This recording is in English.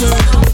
world.